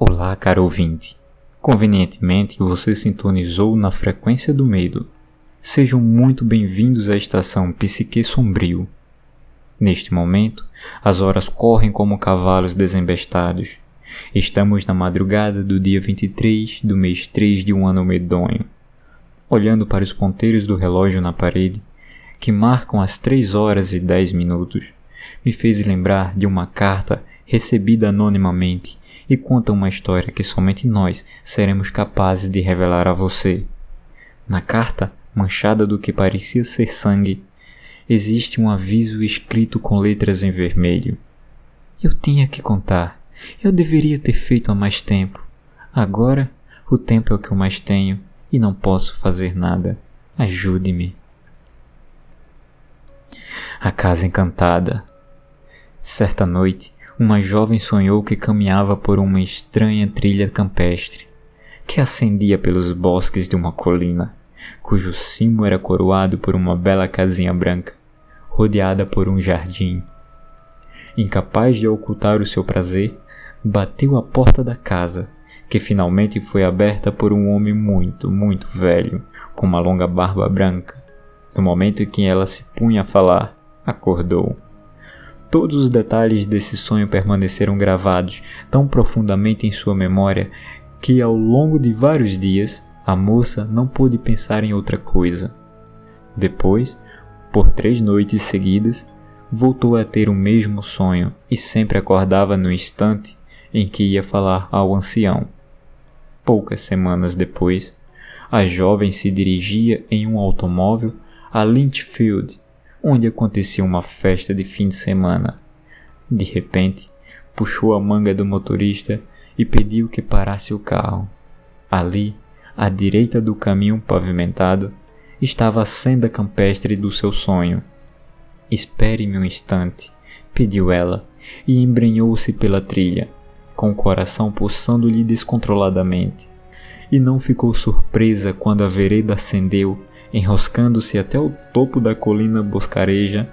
Olá, caro ouvinte. Convenientemente, você sintonizou na frequência do medo. Sejam muito bem-vindos à estação Psique Sombrio. Neste momento, as horas correm como cavalos desembestados. Estamos na madrugada do dia 23 do mês 3 de um ano medonho. Olhando para os ponteiros do relógio na parede, que marcam as 3 horas e 10 minutos, me fez lembrar de uma carta recebida anonimamente e conta uma história que somente nós seremos capazes de revelar a você. Na carta, manchada do que parecia ser sangue, existe um aviso escrito com letras em vermelho. Eu tinha que contar. Eu deveria ter feito há mais tempo. Agora, o tempo é o que eu mais tenho e não posso fazer nada. Ajude-me. A Casa Encantada. Certa noite, uma jovem sonhou que caminhava por uma estranha trilha campestre, que ascendia pelos bosques de uma colina, cujo cimo era coroado por uma bela casinha branca, rodeada por um jardim. Incapaz de ocultar o seu prazer, bateu à porta da casa, que finalmente foi aberta por um homem muito, muito velho, com uma longa barba branca. No momento em que ela se punha a falar, acordou. Todos os detalhes desse sonho permaneceram gravados tão profundamente em sua memória que, ao longo de vários dias, a moça não pôde pensar em outra coisa. Depois, por três noites seguidas, voltou a ter o mesmo sonho e sempre acordava no instante em que ia falar ao ancião. Poucas semanas depois, a jovem se dirigia em um automóvel a Lynchfield onde acontecia uma festa de fim de semana. De repente, puxou a manga do motorista e pediu que parasse o carro. Ali, à direita do caminho pavimentado, estava a senda campestre do seu sonho. Espere-me um instante, pediu ela, e embrenhou-se pela trilha, com o coração pulsando-lhe descontroladamente. E não ficou surpresa quando a vereda acendeu enroscando-se até o topo da colina boscareja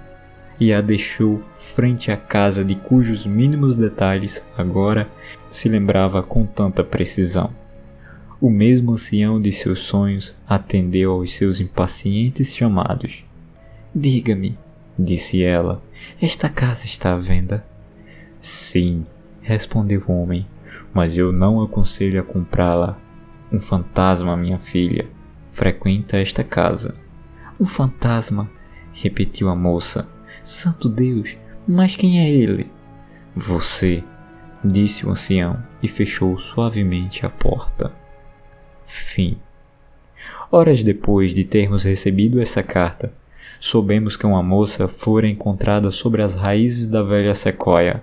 e a deixou frente à casa de cujos mínimos detalhes agora se lembrava com tanta precisão. O mesmo ancião de seus sonhos atendeu aos seus impacientes chamados. Diga-me, disse ela, esta casa está à venda? Sim, respondeu o homem, mas eu não aconselho a comprá-la. Um fantasma, minha filha, frequenta esta casa. Um fantasma, repetiu a moça. Santo Deus, mas quem é ele? Você, disse o ancião e fechou suavemente a porta. Fim. Horas depois de termos recebido essa carta, soubemos que uma moça fora encontrada sobre as raízes da velha sequoia,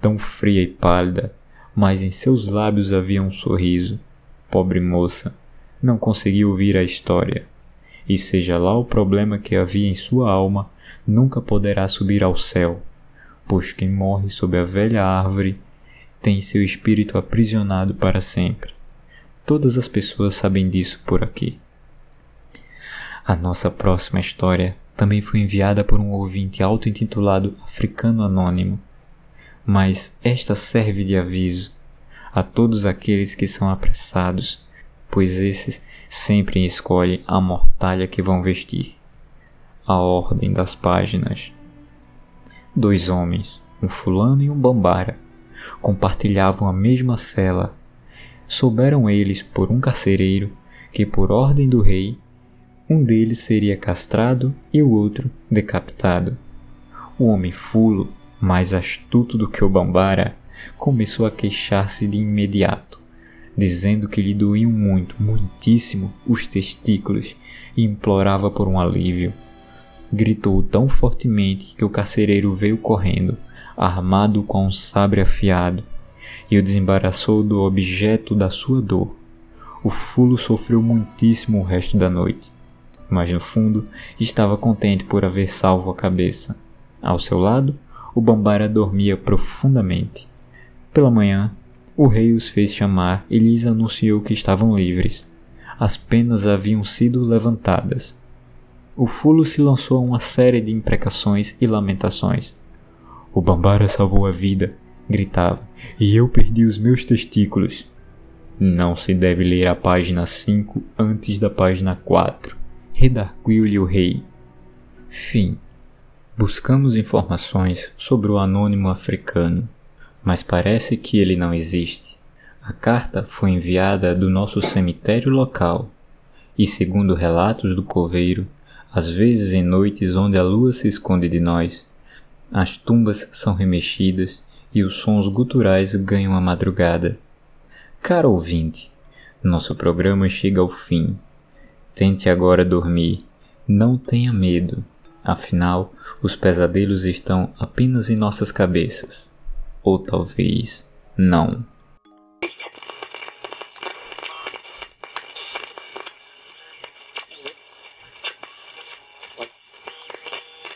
tão fria e pálida, mas em seus lábios havia um sorriso. Pobre moça, não conseguiu ouvir a história. E seja lá o problema que havia em sua alma, nunca poderá subir ao céu, pois quem morre sob a velha árvore tem seu espírito aprisionado para sempre. Todas as pessoas sabem disso por aqui. A nossa próxima história também foi enviada por um ouvinte auto-intitulado Africano Anônimo, mas esta serve de aviso a todos aqueles que são apressados pois esses sempre escolhem a mortalha que vão vestir. A ordem das páginas. Dois homens, um fulano e um bambara, compartilhavam a mesma cela. Souberam eles por um carcereiro que, por ordem do rei, um deles seria castrado e o outro decapitado. O homem fulo, mais astuto do que o bambara, começou a queixar-se de imediato dizendo que lhe doíam muito, muitíssimo, os testículos e implorava por um alívio. Gritou tão fortemente que o carcereiro veio correndo, armado com um sabre afiado, e o desembaraçou do objeto da sua dor. O fulo sofreu muitíssimo o resto da noite, mas no fundo estava contente por haver salvo a cabeça. Ao seu lado, o bambara dormia profundamente. Pela manhã, o rei os fez chamar e lhes anunciou que estavam livres. As penas haviam sido levantadas. O fulo se lançou a uma série de imprecações e lamentações. O Bambara salvou a vida, gritava, e eu perdi os meus testículos. Não se deve ler a página 5 antes da página 4. Redarguiu-lhe o rei. Fim. Buscamos informações sobre o anônimo africano, mas parece que ele não existe. A carta foi enviada do nosso cemitério local e, segundo relatos do coveiro, às vezes em noites onde a lua se esconde de nós, as tumbas são remexidas e os sons guturais ganham a madrugada. Caro ouvinte, nosso programa chega ao fim. Tente agora dormir. Não tenha medo. Afinal, os pesadelos estão apenas em nossas cabeças. Ou talvez não.